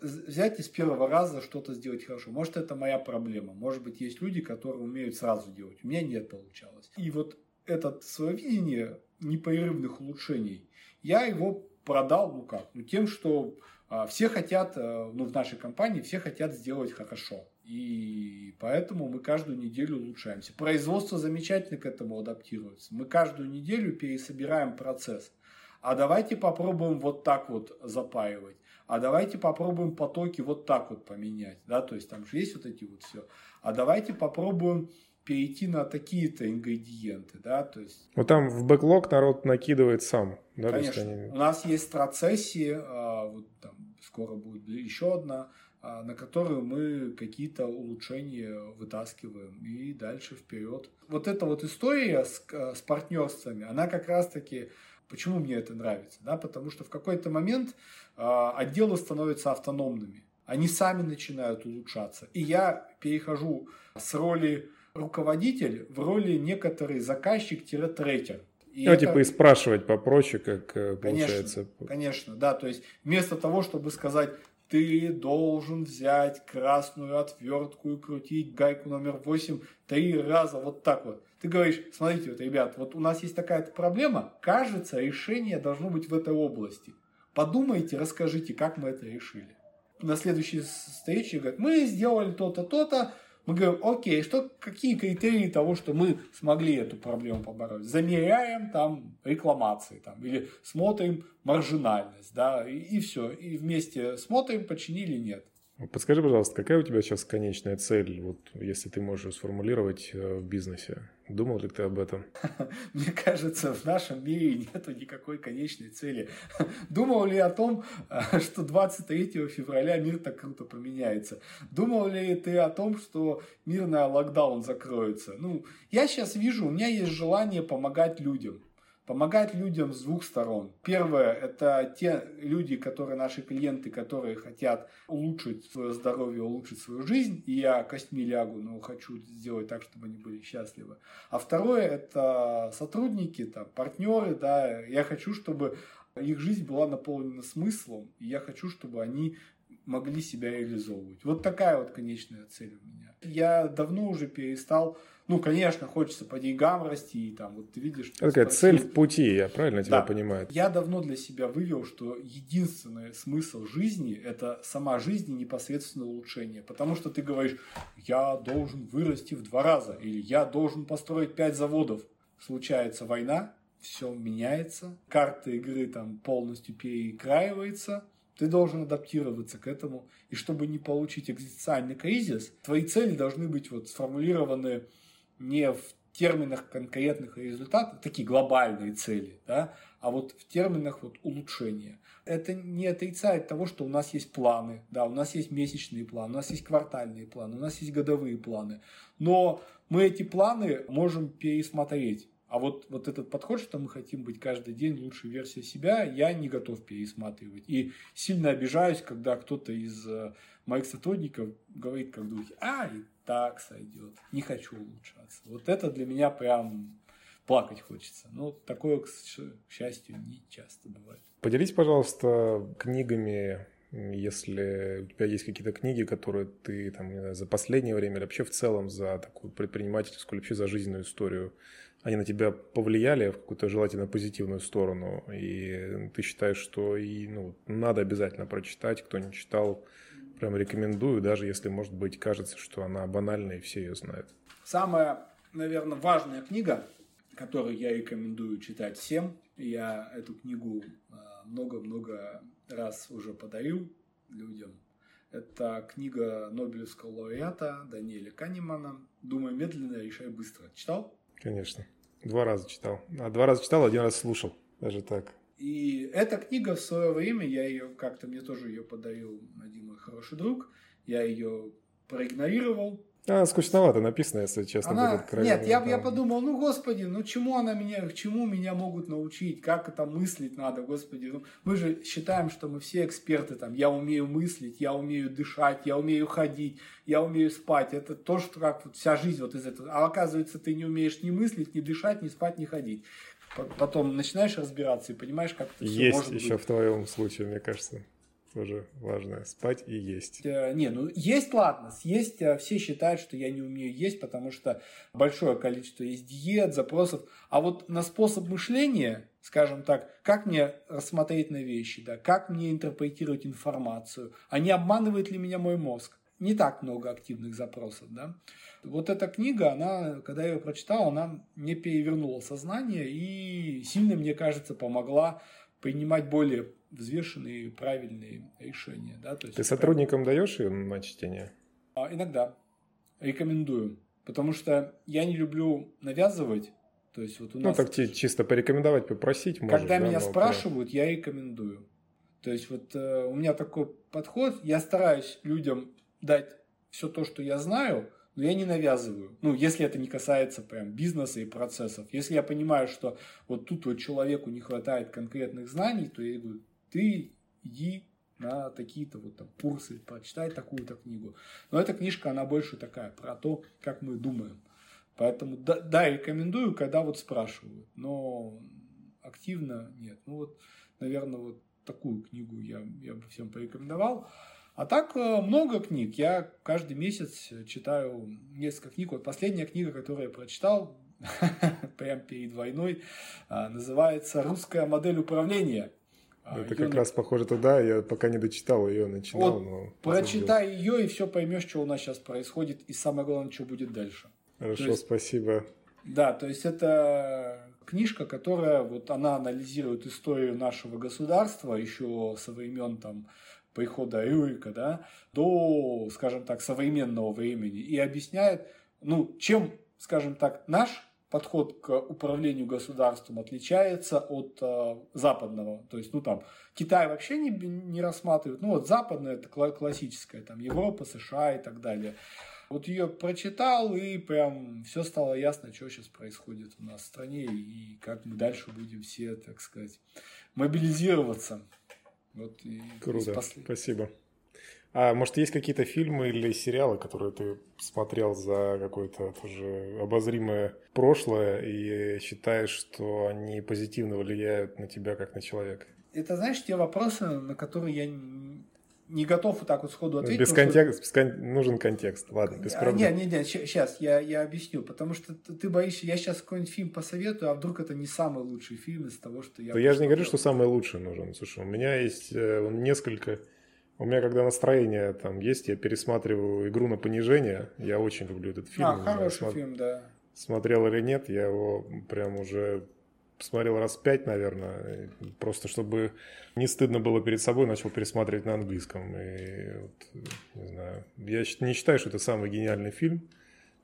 взять и с первого раза что-то сделать хорошо. Может, это моя проблема. Может быть, есть люди, которые умеют сразу делать. У меня нет получалось. И вот это свое видение непрерывных улучшений, я его продал, ну как, ну тем, что а, все хотят, а, ну в нашей компании все хотят сделать хорошо. И поэтому мы каждую неделю улучшаемся. Производство замечательно к этому адаптируется. Мы каждую неделю пересобираем процесс. А давайте попробуем вот так вот запаивать. А давайте попробуем потоки вот так вот поменять. Да? То есть там же есть вот эти вот все. А давайте попробуем перейти на такие-то ингредиенты, да, то есть... Вот там в бэклог народ накидывает сам, да? Конечно. Они... У нас есть процессии, а, вот там скоро будет еще одна, на которую мы какие-то улучшения вытаскиваем и дальше вперед. Вот эта вот история с, с партнерствами, она как раз-таки Почему мне это нравится? Да, потому что в какой-то момент э, отделы становятся автономными. Они сами начинают улучшаться. И я перехожу с роли руководитель в роли некоторый заказчик-трекер. И ну, это... типа и спрашивать попроще, как э, получается. Конечно, конечно, да. То есть вместо того, чтобы сказать, ты должен взять красную отвертку и крутить гайку номер 8 три раза вот так вот. Ты говоришь, смотрите, вот, ребят, вот у нас есть такая-то проблема, кажется, решение должно быть в этой области. Подумайте, расскажите, как мы это решили. На следующей встрече говорят, мы сделали то-то, то-то, мы говорим, окей, что, какие критерии того, что мы смогли эту проблему побороть? Замеряем там рекламации там, или смотрим маржинальность, да, и, и все. И вместе смотрим, починили, нет. Подскажи, пожалуйста, какая у тебя сейчас конечная цель, вот если ты можешь сформулировать э, в бизнесе? Думал ли ты об этом? Мне кажется, в нашем мире нет никакой конечной цели. Думал ли о том, что 23 февраля мир так круто поменяется? Думал ли ты о том, что мир на локдаун закроется? Ну, я сейчас вижу, у меня есть желание помогать людям помогать людям с двух сторон. Первое – это те люди, которые наши клиенты, которые хотят улучшить свое здоровье, улучшить свою жизнь, и я костьми лягу, но хочу сделать так, чтобы они были счастливы. А второе – это сотрудники, там, партнеры, да, я хочу, чтобы их жизнь была наполнена смыслом, и я хочу, чтобы они могли себя реализовывать. Вот такая вот конечная цель у меня. Я давно уже перестал ну, конечно, хочется по деньгам расти, и там, вот ты видишь... Это такая цель в пути, я правильно тебя да. понимаю? Я давно для себя вывел, что единственный смысл жизни – это сама жизнь и непосредственное улучшение. Потому что ты говоришь, я должен вырасти в два раза, или я должен построить пять заводов. Случается война, все меняется, карта игры там полностью перекраивается, ты должен адаптироваться к этому. И чтобы не получить экзистенциальный кризис, твои цели должны быть вот сформулированы не в терминах конкретных результатов, такие глобальные цели, да, а вот в терминах вот улучшения. Это не отрицает того, что у нас есть планы, да, у нас есть месячные планы, у нас есть квартальные планы, у нас есть годовые планы, но мы эти планы можем пересмотреть. А вот, вот этот подход, что мы хотим быть каждый день лучшей версией себя, я не готов пересматривать. И сильно обижаюсь, когда кто-то из э, моих сотрудников говорит как духе, а, и так сойдет, не хочу улучшаться. Вот это для меня прям плакать хочется. Но такое, к счастью, не часто бывает. Поделись, пожалуйста, книгами, если у тебя есть какие-то книги, которые ты там, знаю, за последнее время или вообще в целом за такую предпринимательскую вообще за жизненную историю, они на тебя повлияли в какую-то желательно позитивную сторону, и ты считаешь, что и, ну, надо обязательно прочитать, кто не читал, Прям рекомендую, даже если, может быть, кажется, что она банальная и все ее знают. Самая, наверное, важная книга, которую я рекомендую читать всем, я эту книгу а, много-много раз уже подарил людям. Это книга Нобелевского лауреата Даниэля Канемана «Думай медленно, решай быстро». Читал? Конечно. Два раза читал. А два раза читал, один раз слушал. Даже так. И эта книга в свое время, я ее как-то, мне тоже ее подарил один мой хороший друг, я ее проигнорировал. А, скучновато написано, если честно. Она... Будет Нет, я, я подумал, ну, господи, ну, чему она меня, чему меня могут научить, как это мыслить надо, господи. Ну, мы же считаем, что мы все эксперты, там, я умею мыслить, я умею дышать, я умею ходить, я умею спать. Это то, что как вот вся жизнь вот из этого. А оказывается, ты не умеешь ни мыслить, ни дышать, ни спать, ни ходить потом начинаешь разбираться и понимаешь, как это все Есть может еще быть. в твоем случае, мне кажется. тоже важное. Спать и есть. Э, не, ну есть, ладно. Съесть э, все считают, что я не умею есть, потому что большое количество есть диет, запросов. А вот на способ мышления, скажем так, как мне рассмотреть на вещи, да, как мне интерпретировать информацию, а не обманывает ли меня мой мозг? Не так много активных запросов, да. Вот эта книга, она, когда я ее прочитал, она мне перевернула сознание и сильно, мне кажется, помогла принимать более взвешенные, правильные решения. Да? То есть, Ты сотрудникам прям... даешь ее на чтение? А, иногда. Рекомендую. Потому что я не люблю навязывать. То есть вот у ну, нас... Ну, так чисто порекомендовать, попросить можешь, Когда да, меня спрашивают, я рекомендую. То есть вот э, у меня такой подход. Я стараюсь людям дать все то, что я знаю, но я не навязываю. Ну, если это не касается прям бизнеса и процессов. Если я понимаю, что вот тут вот человеку не хватает конкретных знаний, то я говорю, ты иди на такие-то вот там курсы, прочитай такую-то книгу. Но эта книжка, она больше такая, про то, как мы думаем. Поэтому да, да, рекомендую, когда вот спрашивают, но активно нет. Ну вот, наверное, вот такую книгу я, я бы всем порекомендовал. А так э, много книг. Я каждый месяц читаю несколько книг. Вот последняя книга, которую я прочитал, прямо перед войной, а, называется «Русская модель управления». А, Это как раз похоже туда, я пока не дочитал ее, начинал. Вот, но прочитай ее и все поймешь, что у нас сейчас происходит, и самое главное, что будет дальше. Хорошо, есть, спасибо. Да, то есть это книжка, которая вот она анализирует историю нашего государства еще со времен там прихода Рюрика, да, до, скажем так, современного времени и объясняет, ну, чем, скажем так, наш подход к управлению государством отличается от э, западного. То есть, ну там, Китай вообще не, не рассматривают. Ну вот западное это классическое, там Европа, США и так далее. Вот ее прочитал, и прям все стало ясно, что сейчас происходит у нас в стране, и как мы дальше будем все, так сказать, мобилизироваться. Вот и Круто, спасли. спасибо. А может, есть какие-то фильмы или сериалы, которые ты смотрел за какое-то тоже обозримое прошлое и считаешь, что они позитивно влияют на тебя как на человека? Это, знаешь, те вопросы, на которые я не готов вот так вот сходу ответить. Без контекста, что... кон... нужен контекст, ладно, без проблем. Нет, нет, нет, сейчас я, я объясню, потому что ты боишься, я сейчас какой-нибудь фильм посоветую, а вдруг это не самый лучший фильм из того, что я... Да я же не говорю, что самый лучший нужен. Слушай, у меня есть э, несколько... У меня, когда настроение там есть, я пересматриваю «Игру на понижение». Я очень люблю этот фильм. А, хороший знаю, фильм, да. Смотрел или нет, я его прям уже посмотрел раз пять, наверное, просто чтобы не стыдно было перед собой, начал пересматривать на английском. И вот, не знаю, я не считаю, что это самый гениальный фильм,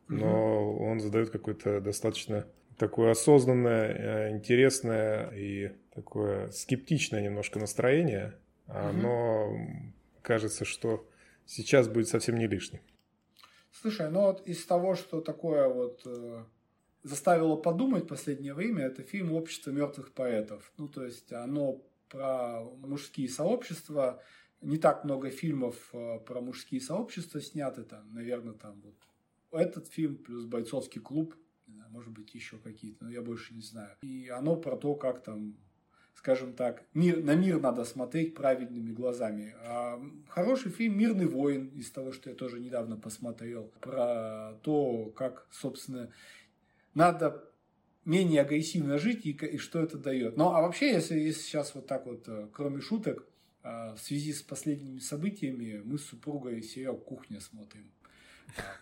но угу. он задает какое-то достаточно такое осознанное, э, интересное и такое скептичное немножко настроение. Оно угу. кажется, что сейчас будет совсем не лишним. Слушай, ну вот из того, что такое вот э, заставило подумать в последнее время, это фильм «Общество мертвых поэтов». Ну, то есть оно про мужские сообщества. Не так много фильмов э, про мужские сообщества сняты. Там, наверное, там вот этот фильм плюс «Бойцовский клуб», может быть, еще какие-то, но я больше не знаю. И оно про то, как там скажем так, мир, на мир надо смотреть правильными глазами. А хороший фильм «Мирный воин» из того, что я тоже недавно посмотрел, про то, как, собственно, надо менее агрессивно жить и, и что это дает. Ну, а вообще, если, если сейчас вот так вот, э, кроме шуток, э, в связи с последними событиями, мы с супругой сериал «Кухня» смотрим.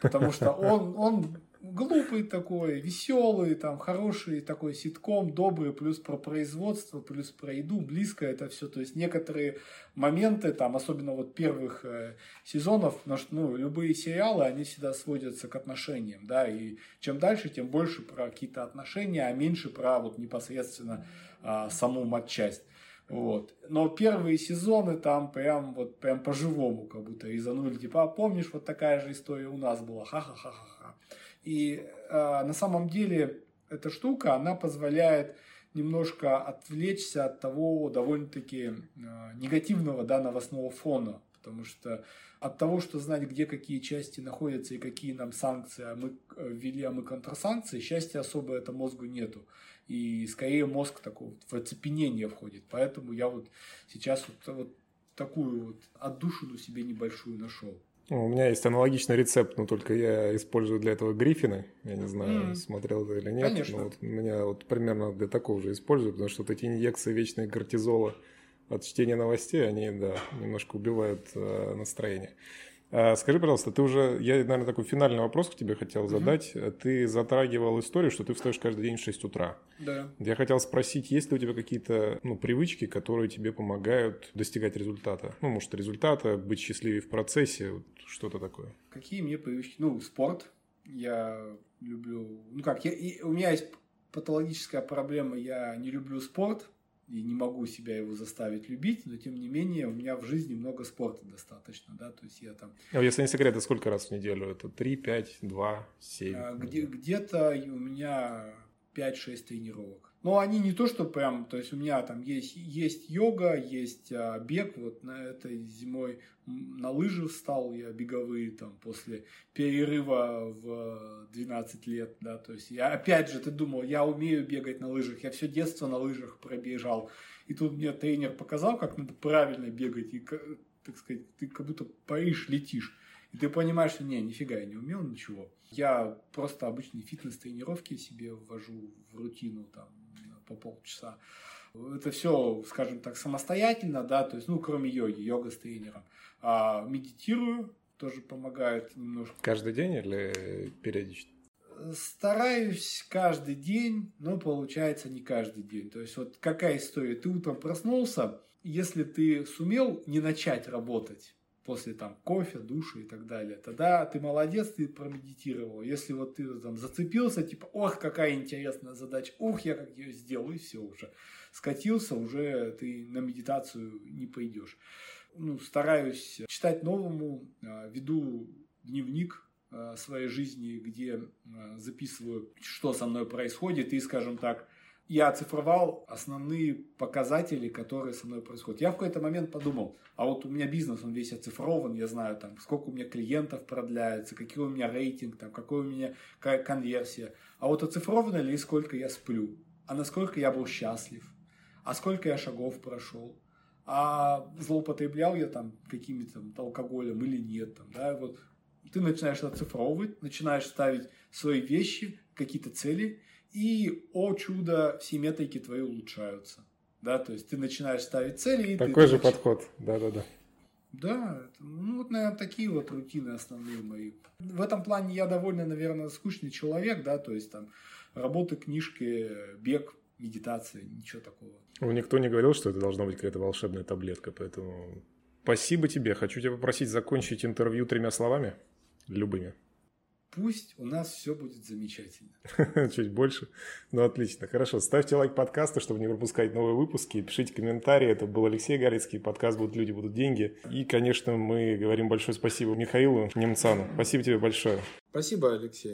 Потому что он, он глупый такой, веселый, там, хороший такой ситком, добрый, плюс про производство, плюс про еду, близко это все. То есть некоторые моменты, там, особенно вот первых э, сезонов, ну, любые сериалы, они всегда сводятся к отношениям, да, и чем дальше, тем больше про какие-то отношения, а меньше про вот непосредственно э, саму матчасть. Вот. Но первые сезоны там прям вот прям по-живому как будто резанули. Типа, а помнишь, вот такая же история у нас была. Ха-ха-ха-ха. И э, на самом деле эта штука, она позволяет немножко отвлечься от того довольно-таки э, негативного да, новостного фона. Потому что от того, что знать, где какие части находятся и какие нам санкции, а мы э, ввели, а мы контрсанкции, счастья особо это мозгу нету. И скорее мозг такого в оцепенение входит. Поэтому я вот сейчас вот, вот такую вот отдушину себе небольшую нашел. У меня есть аналогичный рецепт, но только я использую для этого Гриффины. Я не знаю, mm. смотрел это или нет. Конечно. Но вот меня вот примерно для такого же использую, потому что вот эти инъекции вечные кортизола от чтения новостей, они, да, немножко убивают э, настроение. А, скажи, пожалуйста, ты уже, я, наверное, такой финальный вопрос к тебе хотел задать. Mm-hmm. Ты затрагивал историю, что ты встаешь каждый день в 6 утра. Да. Я хотел спросить, есть ли у тебя какие-то ну, привычки, которые тебе помогают достигать результата? Ну, может, результата, быть счастливее в процессе, вот что-то такое. Какие мне привычки? Ну, спорт. Я люблю... Ну как, я, и, у меня есть патологическая проблема, я не люблю спорт и не могу себя его заставить любить, но тем не менее у меня в жизни много спорта достаточно, да, то есть я там... А если не секрет, это сколько раз в неделю? Это 3, 5, 2, 7? А, где, где-то у меня 5-6 тренировок. Но они не то, что прям, то есть у меня там есть, есть йога, есть а, бег, вот на этой зимой на лыжи встал я беговые там после перерыва в 12 лет, да, то есть я опять же, ты думал, я умею бегать на лыжах, я все детство на лыжах пробежал, и тут мне тренер показал, как надо правильно бегать, и, так сказать, ты как будто паришь, летишь. И ты понимаешь, что не, нифига я не умел ничего. Я просто обычные фитнес-тренировки себе ввожу в рутину там по полчаса. Это все, скажем так, самостоятельно, да, то есть, ну, кроме йоги, йога с тренером. А медитирую, тоже помогает немножко. Каждый день или периодически? Стараюсь каждый день, но получается не каждый день. То есть, вот какая история? Ты утром проснулся, если ты сумел не начать работать, после там кофе, душа и так далее, тогда ты молодец, ты промедитировал. Если вот ты там зацепился, типа, ох, какая интересная задача, ух, я как ее сделаю, и все уже. Скатился, уже ты на медитацию не пойдешь. Ну, стараюсь читать новому, а, веду дневник а, своей жизни, где а, записываю, что со мной происходит, и, скажем так, я оцифровал основные показатели, которые со мной происходят. Я в какой-то момент подумал, а вот у меня бизнес, он весь оцифрован, я знаю, там, сколько у меня клиентов продляется, какой у меня рейтинг, там, какой у меня конверсия. А вот оцифровано ли, сколько я сплю, а насколько я был счастлив, а сколько я шагов прошел, а злоупотреблял я там какими-то алкоголем или нет. Там, да, вот ты начинаешь оцифровывать, начинаешь ставить свои вещи, какие-то цели, и, о чудо, все метрики твои улучшаются. Да, то есть ты начинаешь ставить цели. И Такой ты, же начинаешь... подход, да-да-да. Да, ну вот, наверное, такие вот рутины основные мои. В этом плане я довольно, наверное, скучный человек, да, то есть там работа, книжки, бег, медитация, ничего такого. Ну, никто не говорил, что это должна быть какая-то волшебная таблетка, поэтому спасибо тебе. Хочу тебя попросить закончить интервью тремя словами, любыми. Пусть у нас все будет замечательно. Чуть больше. Ну, отлично. Хорошо. Ставьте лайк подкасту, чтобы не пропускать новые выпуски. Пишите комментарии. Это был Алексей Галицкий. Подкаст «Будут люди, будут деньги». И, конечно, мы говорим большое спасибо Михаилу Немцану. Спасибо тебе большое. Спасибо, Алексей.